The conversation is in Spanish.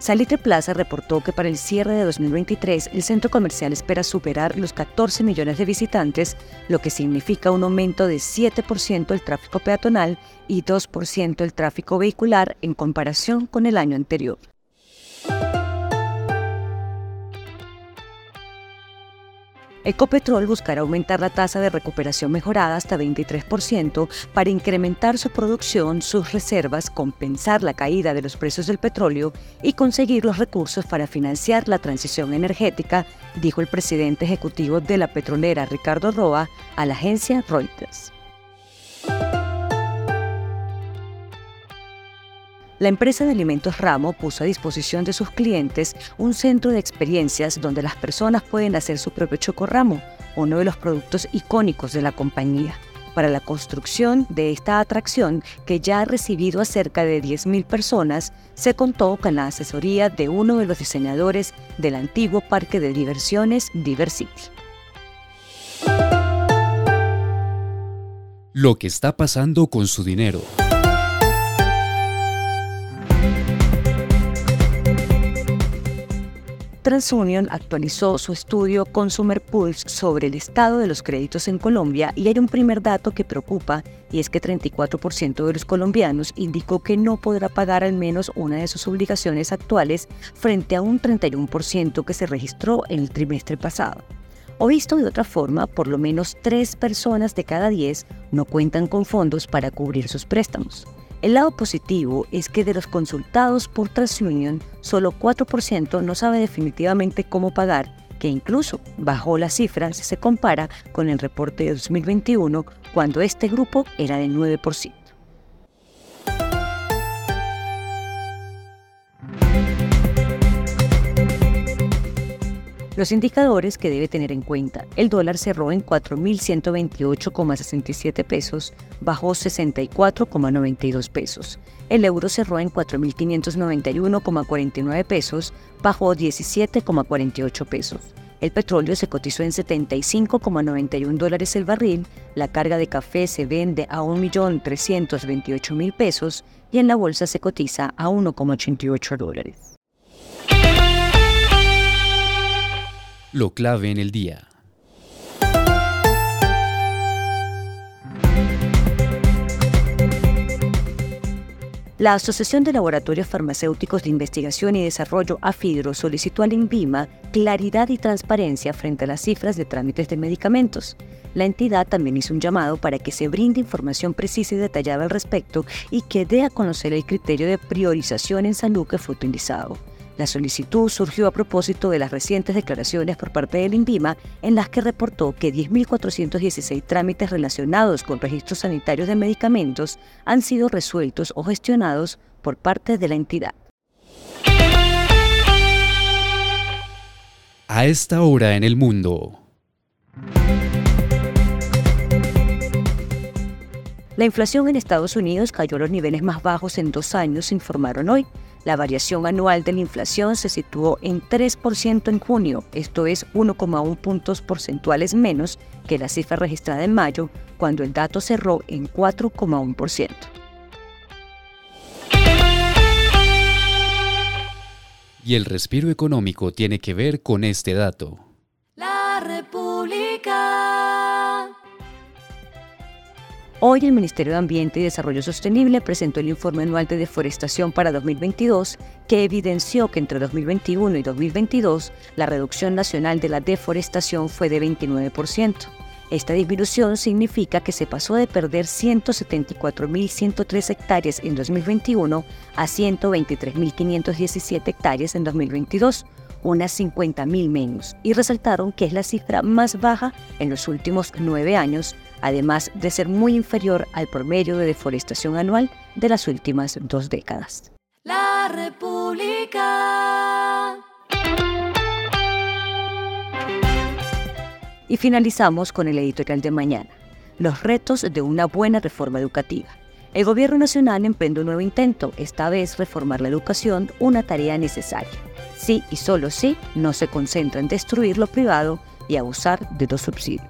Salitre Plaza reportó que para el cierre de 2023 el centro comercial espera superar los 14 millones de visitantes, lo que significa un aumento de 7% del tráfico peatonal y 2% el tráfico vehicular en comparación con el año anterior. Ecopetrol buscará aumentar la tasa de recuperación mejorada hasta 23% para incrementar su producción, sus reservas, compensar la caída de los precios del petróleo y conseguir los recursos para financiar la transición energética, dijo el presidente ejecutivo de la petrolera Ricardo Roa a la agencia Reuters. La empresa de alimentos Ramo puso a disposición de sus clientes un centro de experiencias donde las personas pueden hacer su propio chocorramo, uno de los productos icónicos de la compañía. Para la construcción de esta atracción, que ya ha recibido a cerca de 10.000 personas, se contó con la asesoría de uno de los diseñadores del antiguo parque de diversiones Diversity. Lo que está pasando con su dinero. TransUnion actualizó su estudio Consumer Pulse sobre el estado de los créditos en Colombia y hay un primer dato que preocupa y es que 34% de los colombianos indicó que no podrá pagar al menos una de sus obligaciones actuales frente a un 31% que se registró en el trimestre pasado. O visto de otra forma, por lo menos 3 personas de cada 10 no cuentan con fondos para cubrir sus préstamos. El lado positivo es que de los consultados por TransUnion, solo 4% no sabe definitivamente cómo pagar, que incluso bajó la cifra si se compara con el reporte de 2021, cuando este grupo era de 9%. Los indicadores que debe tener en cuenta. El dólar cerró en 4.128,67 pesos, bajó 64,92 pesos. El euro cerró en 4.591,49 pesos, bajó 17,48 pesos. El petróleo se cotizó en 75,91 dólares el barril, la carga de café se vende a 1.328.000 pesos y en la bolsa se cotiza a 1,88 dólares. Lo clave en el día. La Asociación de Laboratorios Farmacéuticos de Investigación y Desarrollo, AFIDRO, solicitó al INVIMA claridad y transparencia frente a las cifras de trámites de medicamentos. La entidad también hizo un llamado para que se brinde información precisa y detallada al respecto y que dé a conocer el criterio de priorización en salud que utilizado. La solicitud surgió a propósito de las recientes declaraciones por parte del INVIMA en las que reportó que 10.416 trámites relacionados con registros sanitarios de medicamentos han sido resueltos o gestionados por parte de la entidad. A esta hora en el mundo. La inflación en Estados Unidos cayó a los niveles más bajos en dos años, informaron hoy. La variación anual de la inflación se situó en 3% en junio, esto es 1,1 puntos porcentuales menos que la cifra registrada en mayo, cuando el dato cerró en 4,1%. Y el respiro económico tiene que ver con este dato. Hoy el Ministerio de Ambiente y Desarrollo Sostenible presentó el informe anual de deforestación para 2022 que evidenció que entre 2021 y 2022 la reducción nacional de la deforestación fue de 29%. Esta disminución significa que se pasó de perder 174.103 hectáreas en 2021 a 123.517 hectáreas en 2022, unas 50.000 menos, y resaltaron que es la cifra más baja en los últimos nueve años además de ser muy inferior al promedio de deforestación anual de las últimas dos décadas. La República. Y finalizamos con el editorial de mañana, los retos de una buena reforma educativa. El Gobierno Nacional emprende un nuevo intento, esta vez reformar la educación, una tarea necesaria. Sí y solo sí, no se concentra en destruir lo privado y abusar de los subsidios.